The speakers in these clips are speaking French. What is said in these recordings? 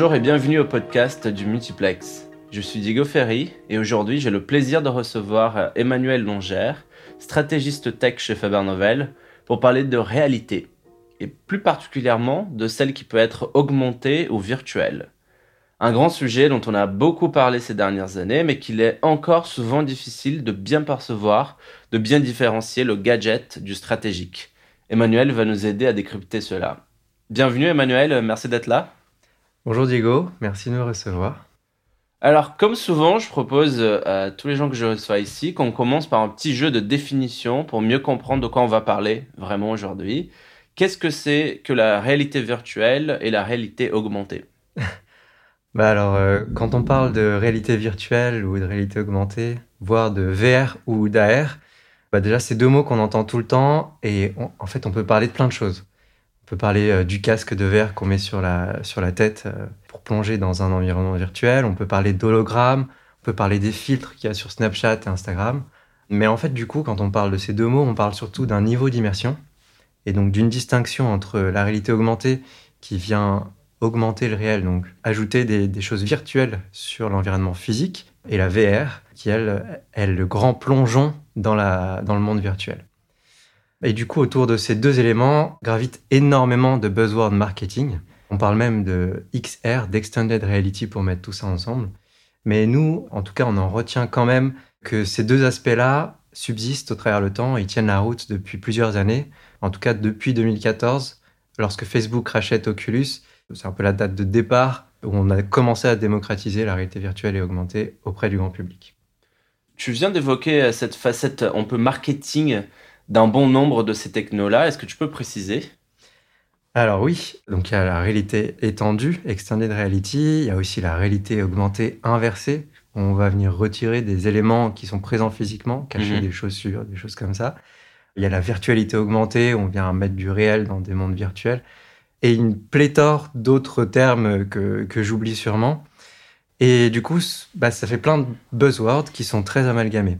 Bonjour et bienvenue au podcast du Multiplex. Je suis Diego Ferry et aujourd'hui j'ai le plaisir de recevoir Emmanuel Longère, stratégiste tech chez Faber Novel, pour parler de réalité et plus particulièrement de celle qui peut être augmentée ou virtuelle. Un grand sujet dont on a beaucoup parlé ces dernières années mais qu'il est encore souvent difficile de bien percevoir, de bien différencier le gadget du stratégique. Emmanuel va nous aider à décrypter cela. Bienvenue Emmanuel, merci d'être là. Bonjour Diego, merci de me recevoir. Alors, comme souvent, je propose euh, à tous les gens que je reçois ici qu'on commence par un petit jeu de définition pour mieux comprendre de quoi on va parler vraiment aujourd'hui. Qu'est-ce que c'est que la réalité virtuelle et la réalité augmentée? Bah alors, euh, quand on parle de réalité virtuelle ou de réalité augmentée, voire de VR ou d'AR, bah déjà, c'est deux mots qu'on entend tout le temps et en fait, on peut parler de plein de choses. Peut parler euh, du casque de verre qu'on met sur la, sur la tête euh, pour plonger dans un environnement virtuel. On peut parler d'hologrammes. On peut parler des filtres qu'il y a sur Snapchat et Instagram. Mais en fait, du coup, quand on parle de ces deux mots, on parle surtout d'un niveau d'immersion et donc d'une distinction entre la réalité augmentée qui vient augmenter le réel, donc ajouter des, des choses virtuelles sur l'environnement physique, et la VR qui, elle, est le grand plongeon dans, la, dans le monde virtuel. Et du coup, autour de ces deux éléments gravitent énormément de buzzwords marketing. On parle même de XR, d'Extended Reality, pour mettre tout ça ensemble. Mais nous, en tout cas, on en retient quand même que ces deux aspects-là subsistent au travers le temps et tiennent la route depuis plusieurs années. En tout cas, depuis 2014, lorsque Facebook rachète Oculus, c'est un peu la date de départ où on a commencé à démocratiser la réalité virtuelle et augmentée auprès du grand public. Tu viens d'évoquer euh, cette facette un peu marketing d'un bon nombre de ces technos-là. Est-ce que tu peux préciser? Alors oui, donc il y a la réalité étendue, extended reality, il y a aussi la réalité augmentée inversée. On va venir retirer des éléments qui sont présents physiquement, cacher Mhm. des chaussures, des choses comme ça. Il y a la virtualité augmentée, on vient mettre du réel dans des mondes virtuels. Et une pléthore d'autres termes que, que j'oublie sûrement. Et du coup, bah, ça fait plein de buzzwords qui sont très amalgamés.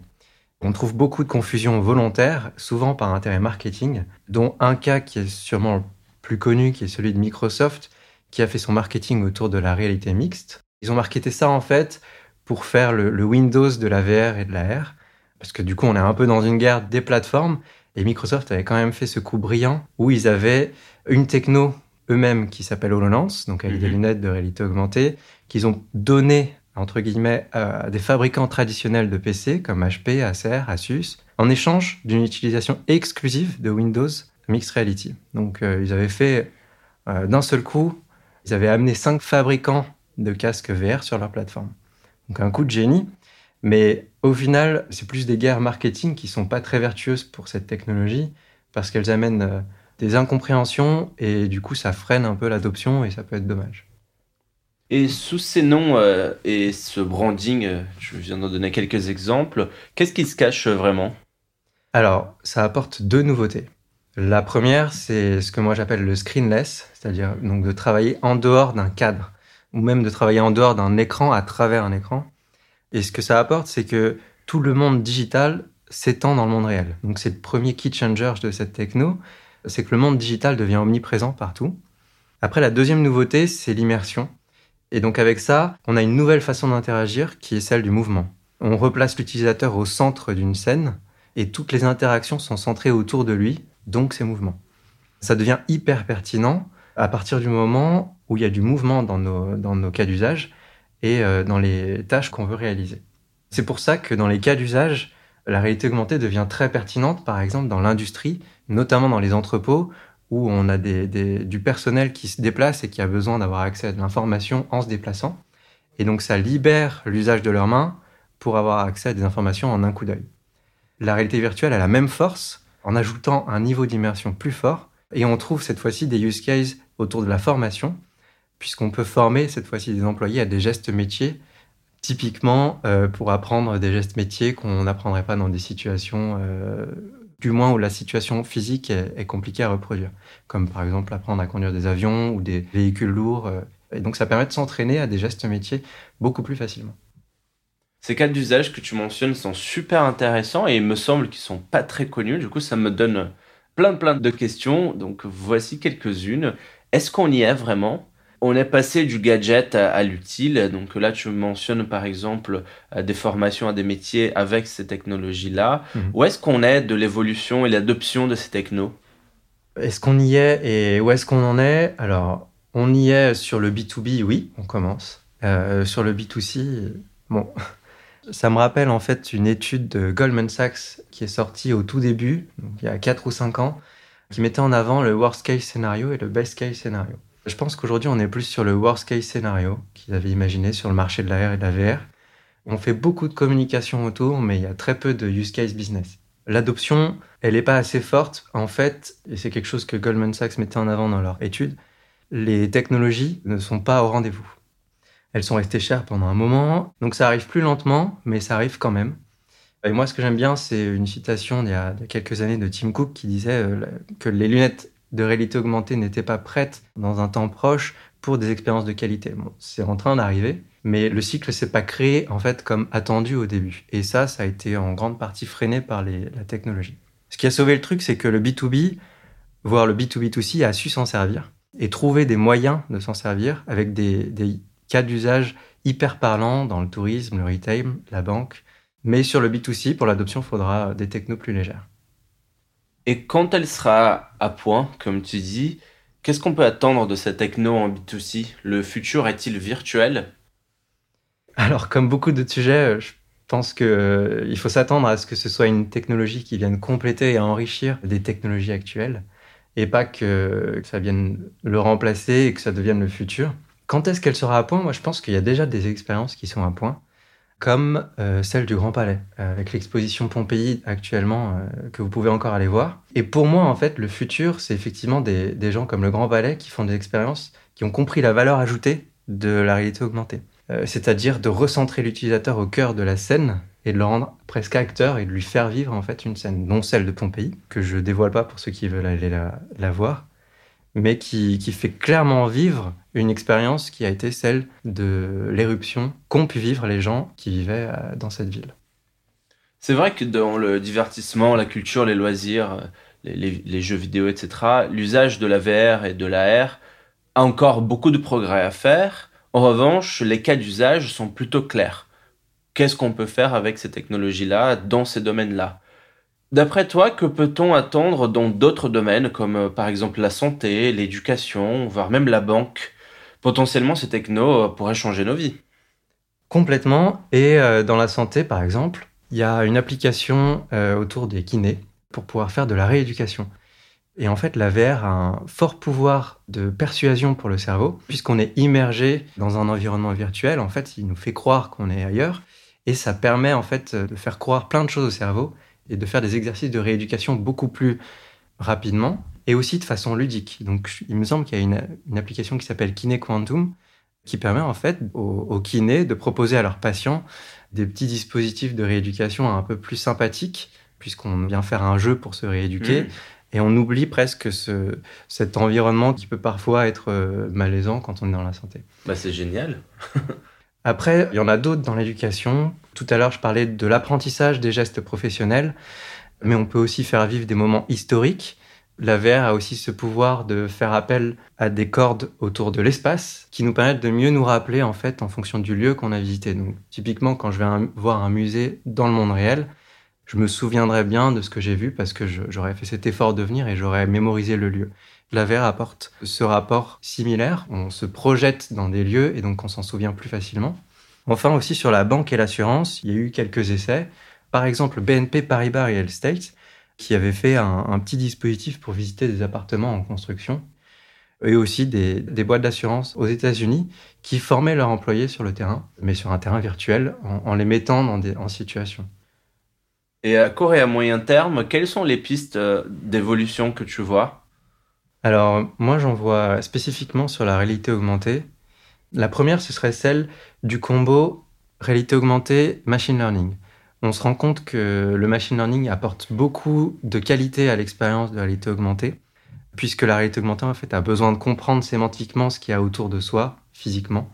On trouve beaucoup de confusion volontaire, souvent par intérêt marketing, dont un cas qui est sûrement le plus connu, qui est celui de Microsoft, qui a fait son marketing autour de la réalité mixte. Ils ont marketé ça en fait pour faire le, le Windows de la VR et de la R, parce que du coup on est un peu dans une guerre des plateformes, et Microsoft avait quand même fait ce coup brillant où ils avaient une techno eux-mêmes qui s'appelle HoloLens, donc avec des Mhm. lunettes de réalité augmentée, qu'ils ont donné entre guillemets à des fabricants traditionnels de PC comme HP, Acer, Asus, en échange d'une utilisation exclusive de Windows Mixed Reality. Donc euh, ils avaient fait euh, d'un seul coup, ils avaient amené cinq fabricants de casques VR sur leur plateforme. Donc un coup de génie, mais au final, c'est plus des guerres marketing qui sont pas très vertueuses pour cette technologie parce qu'elles amènent euh, des incompréhensions et du coup ça freine un peu l'adoption et ça peut être dommage. Et sous ces noms euh, et ce branding, euh, je viens d'en donner quelques exemples, qu'est-ce qui se cache euh, vraiment? Alors, ça apporte deux nouveautés. La première, c'est ce que moi j'appelle le screenless, c'est-à-dire donc de travailler en dehors d'un cadre, ou même de travailler en dehors d'un écran à travers un écran. Et ce que ça apporte, c'est que tout le monde digital s'étend dans le monde réel. Donc c'est le premier key changer de cette techno, c'est que le monde digital devient omniprésent partout. Après, la deuxième nouveauté, c'est l'immersion. Et donc avec ça, on a une nouvelle façon d'interagir qui est celle du mouvement. On replace l'utilisateur au centre d'une scène et toutes les interactions sont centrées autour de lui, donc ses mouvements. Ça devient hyper pertinent à partir du moment où il y a du mouvement dans nos, cas d'usage et euh, dans les tâches qu'on veut réaliser. C'est pour ça que dans les cas d'usage, la réalité augmentée devient très pertinente, par exemple dans l'industrie, notamment dans les entrepôts, où on a du personnel qui se déplace et qui a besoin d'avoir accès à de l'information en se déplaçant. Et donc ça libère l'usage de leurs mains pour avoir accès à des informations en un coup d'œil. La réalité virtuelle a la même force en ajoutant un niveau d'immersion plus fort et on trouve cette fois-ci des use cases autour de la formation puisqu'on peut former cette fois-ci des employés à des gestes métiers typiquement euh, pour apprendre des gestes métiers qu'on n'apprendrait pas dans des situations euh, du moins où la situation physique est, compliquée à reproduire comme par exemple apprendre à conduire des avions ou des véhicules lourds euh, et donc ça permet de s'entraîner à des gestes métiers beaucoup plus facilement. Ces cas d'usage que tu mentionnes sont super intéressants et il me semble qu'ils sont pas très connus. Du coup, ça me donne plein plein de questions. Donc voici quelques-unes. Est-ce qu'on y est vraiment? On est passé du gadget à, l'utile. Donc là, tu mentionnes par exemple euh, des formations à des métiers avec ces technologies-là. Mhm. Où est-ce qu'on est de l'évolution et l'adoption de ces technos? Est-ce qu'on y est et où est-ce qu'on en est? Alors, on y est sur le B2B, oui, on commence. Euh, sur le B2C, bon, ça me rappelle en fait une étude de Goldman Sachs qui est sortie au tout début, il y a 4 ou 5 ans, qui mettait en avant le worst case scénario et le best case scénario. Je pense qu'aujourd'hui, on est plus sur le worst case scénario qu'ils avaient imaginé sur le marché de la R et de la VR. On fait beaucoup de communication autour, mais il y a très peu de use case business. L'adoption, elle n'est pas assez forte. En fait, et c'est quelque chose que Goldman Sachs mettait en avant dans leur étude, les technologies ne sont pas au rendez-vous. Elles sont restées chères pendant un moment, donc ça arrive plus lentement, mais ça arrive quand même. Et moi, ce que j'aime bien, c'est une citation d'il y, a quelques années de Tim Cook qui disait euh, que les lunettes de réalité augmentée n'étaient pas prêtes dans un temps proche pour des expériences de qualité. C'est en train d'arriver, mais le cycle s'est pas créé en fait comme attendu au début. Et ça, ça a été en grande partie freiné par la technologie. Ce qui a sauvé le truc, c'est que le B2B, voire le B2B2C, a su s'en servir et trouver des moyens de s'en servir avec des, des cas d'usage hyper parlants dans le tourisme, le retail, la banque. Mais sur le B2C, pour l'adoption, il faudra des technos plus légères. Et quand elle sera à point, comme tu dis, qu'est-ce qu'on peut attendre de cette techno en B2C Le futur est-il virtuel? Alors, comme beaucoup de sujets, euh, je pense qu'il euh, faut s'attendre à ce que ce soit une technologie qui vienne compléter et enrichir des technologies actuelles, et pas que, que ça vienne le remplacer et que ça devienne le futur. Quand est-ce qu'elle sera à point? Moi, je pense qu'il y a déjà des expériences qui sont à point comme euh, celle du Grand Palais, euh, avec l'exposition Pompéi actuellement, euh, que vous pouvez encore aller voir. Et pour moi, en fait, le futur, c'est effectivement des, gens comme le Grand Palais qui font des expériences, qui ont compris la valeur ajoutée de la réalité augmentée. C'est-à-dire de recentrer l'utilisateur au cœur de la scène et de le rendre presque acteur et de lui faire vivre en fait une scène, non celle de Pompéi, que je dévoile pas pour ceux qui veulent aller la voir, mais qui, fait clairement vivre une expérience qui a été celle de l'éruption qu'ont pu vivre les gens qui vivaient euh, dans cette ville. C'est vrai que dans le divertissement, la culture, les loisirs, euh, les, les, jeux vidéo, etc., l'usage de la VR et de l'AR a encore beaucoup de progrès à faire. En revanche, les cas d'usage sont plutôt clairs. Qu'est-ce qu'on peut faire avec ces technologies-là dans ces domaines-là? D'après toi, que peut-on attendre dans d'autres domaines comme euh, par exemple la santé, l'éducation, voire même la banque? Potentiellement, ces technos euh, pourraient changer nos vies. Complètement. Et euh, dans la santé, par exemple, il y a une application autour des kinés pour pouvoir faire de la rééducation. Et en fait, la VR a un fort pouvoir de persuasion pour le cerveau, puisqu'on est immergé dans un environnement virtuel. En fait, il nous fait croire qu'on est ailleurs, et ça permet en fait de faire croire plein de choses au cerveau et de faire des exercices de rééducation beaucoup plus rapidement et aussi de façon ludique. Donc, il me semble qu'il y a une, application qui s'appelle Kiné Quantum qui permet en fait aux, kinés de proposer à leurs patients des petits dispositifs de rééducation un peu plus sympathiques, puisqu'on vient faire un jeu pour se rééduquer. Mmh. Et on oublie presque ce, cet environnement qui peut parfois être euh, malaisant quand on est dans la santé. Bah c'est génial. Après, il y en a d'autres dans l'éducation. Tout à l'heure, je parlais de l'apprentissage des gestes professionnels, mais on peut aussi faire vivre des moments historiques. La VR a aussi ce pouvoir de faire appel à des cordes autour de l'espace qui nous permettent de mieux nous rappeler en fait en fonction du lieu qu'on a visité. Donc typiquement quand je vais voir un musée dans le monde réel, je me souviendrai bien de ce que j'ai vu parce que j'aurais fait cet effort de venir et j'aurais mémorisé le lieu. La VR apporte ce rapport similaire. On se projette dans des lieux et donc on s'en souvient plus facilement. Enfin aussi sur la banque et l'assurance, il y a eu quelques essais. Par exemple, BNP Paribas Real Estate qui avait fait un, petit dispositif pour visiter des appartements en construction et aussi des, boîtes d'assurance aux États-Unis qui formaient leurs employés sur le terrain, mais sur un terrain virtuel, en, les mettant dans des, en situation. Et à court et à moyen terme, quelles sont les pistes euh, d'évolution que tu vois? Alors, moi, j'en vois spécifiquement sur la réalité augmentée. La première, ce serait celle du combo réalité augmentée, machine learning. On se rend compte que le machine learning apporte beaucoup de qualité à l'expérience de réalité augmentée, puisque la réalité augmentée, en fait, a besoin de comprendre sémantiquement ce qu'il y a autour de soi, physiquement.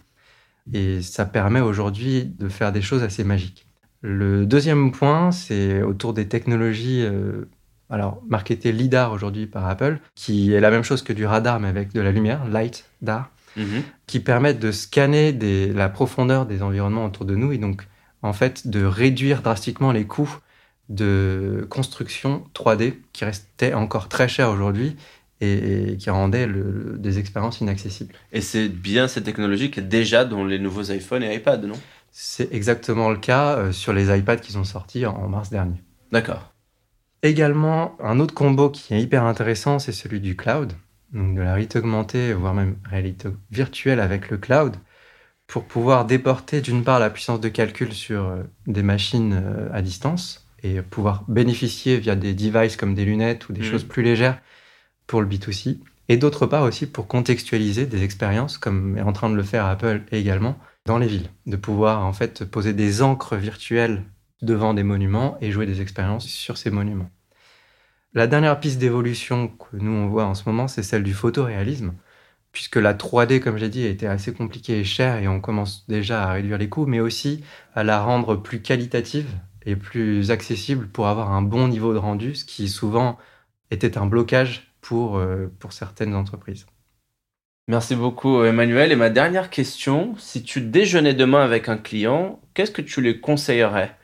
Et ça permet aujourd'hui de faire des choses assez magiques. Le deuxième point, c'est autour des technologies euh, alors marketé LIDAR aujourd'hui par Apple, qui est la même chose que du radar mais avec de la lumière, light, dar. mhm. qui permettent de scanner la profondeur des environnements autour de nous et donc en fait de réduire drastiquement les coûts de construction 3D qui restaient encore très chers aujourd'hui et, qui rendaient des expériences inaccessibles. Et c'est bien cette technologie qui est déjà dans les nouveaux iPhones et iPads, non? C'est exactement le cas euh, sur les iPads qui sont sortis en mars dernier. D'accord. Également, un autre combo qui est hyper intéressant, c'est celui du cloud, donc de la réalité augmentée, voire même réalité virtuelle avec le cloud, pour pouvoir déporter d'une part la puissance de calcul sur euh, des machines euh, à distance et pouvoir bénéficier via des devices comme des lunettes ou des mmh. choses plus légères pour le B2C, et d'autre part aussi pour contextualiser des expériences, comme est en train de le faire Apple également, dans les villes, de pouvoir en fait poser des encres virtuelles devant des monuments et jouer des expériences sur ces monuments. La dernière piste d'évolution que nous on voit en ce moment, c'est celle du photoréalisme, puisque la 3D, comme j'ai dit, était assez compliquée et chère et on commence déjà à réduire les coûts, mais aussi à la rendre plus qualitative et plus accessible pour avoir un bon niveau de rendu, ce qui souvent était un blocage pour, euh, pour certaines entreprises. Merci beaucoup Emmanuel. Et ma dernière question, si tu déjeunais demain avec un client, qu'est-ce que tu lui conseillerais?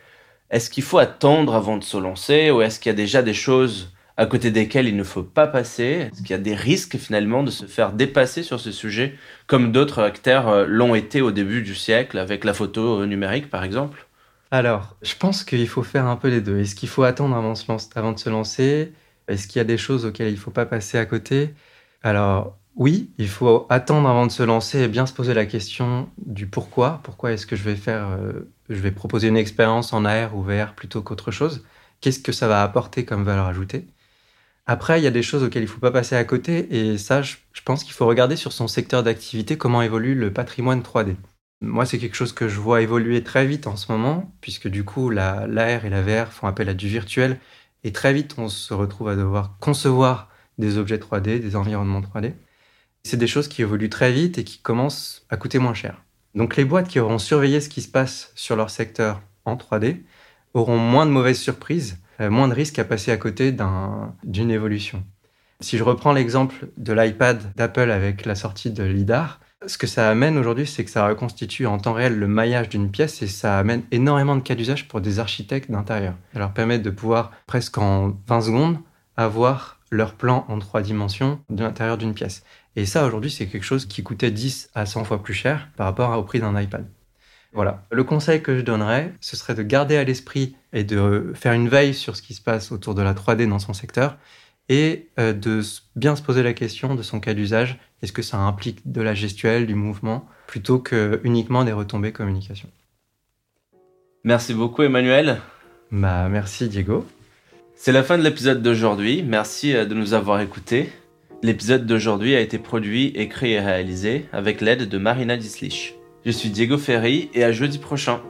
Est-ce qu'il faut attendre avant de se lancer ou est-ce qu'il y a déjà des choses à côté desquelles il ne faut pas passer? Est-ce qu'il y a des risques finalement de se faire dépasser sur ce sujet comme d'autres acteurs euh, l'ont été au début du siècle avec la photo numérique par exemple? Alors, je pense qu'il faut faire un peu les deux. Est-ce qu'il faut attendre avant, de se lancer? Est-ce qu'il y a des choses auxquelles il ne faut pas passer à côté? Alors, oui, il faut attendre avant de se lancer et bien se poser la question du pourquoi. Pourquoi est-ce que je vais faire, euh, je vais proposer une expérience en AR ou VR plutôt qu'autre chose? Qu'est-ce que ça va apporter comme valeur ajoutée? Après, il y a des choses auxquelles il ne faut pas passer à côté et ça, je, pense qu'il faut regarder sur son secteur d'activité comment évolue le patrimoine 3D. Moi, c'est quelque chose que je vois évoluer très vite en ce moment, puisque du coup, l'AR et la VR font appel à du virtuel et très vite, on se retrouve à devoir concevoir des objets 3D, des environnements 3D. C'est des choses qui évoluent très vite et qui commencent à coûter moins cher. Donc les boîtes qui auront surveillé ce qui se passe sur leur secteur en 3D auront moins de mauvaises surprises, euh, moins de risques à passer à côté d'une évolution. Si je reprends l'exemple de l'iPad d'Apple avec la sortie de LIDAR, ce que ça amène aujourd'hui, c'est que ça reconstitue en temps réel le maillage d'une pièce et ça amène énormément de cas d'usage pour des architectes d'intérieur. Ça leur permet de pouvoir, presque en 20 secondes, avoir leur plan en trois dimensions de l'intérieur d'une pièce. Et ça, aujourd'hui, c'est quelque chose qui coûtait 10 à 100 fois plus cher par rapport au prix d'un iPad. Voilà. Le conseil que je donnerais, ce serait de garder à l'esprit et de faire une veille sur ce qui se passe autour de la 3D dans son secteur et euh, de bien se poser la question de son cas d'usage. Est-ce que ça implique de la gestuelle, du mouvement, plutôt que uniquement des retombées communication? Merci beaucoup Emmanuel. Bah, merci Diego. C'est la fin de l'épisode d'aujourd'hui. Merci euh, de nous avoir écoutés. L'épisode d'aujourd'hui a été produit, écrit et réalisé avec l'aide de Marina Dislich. Je suis Diego Ferry et à jeudi prochain.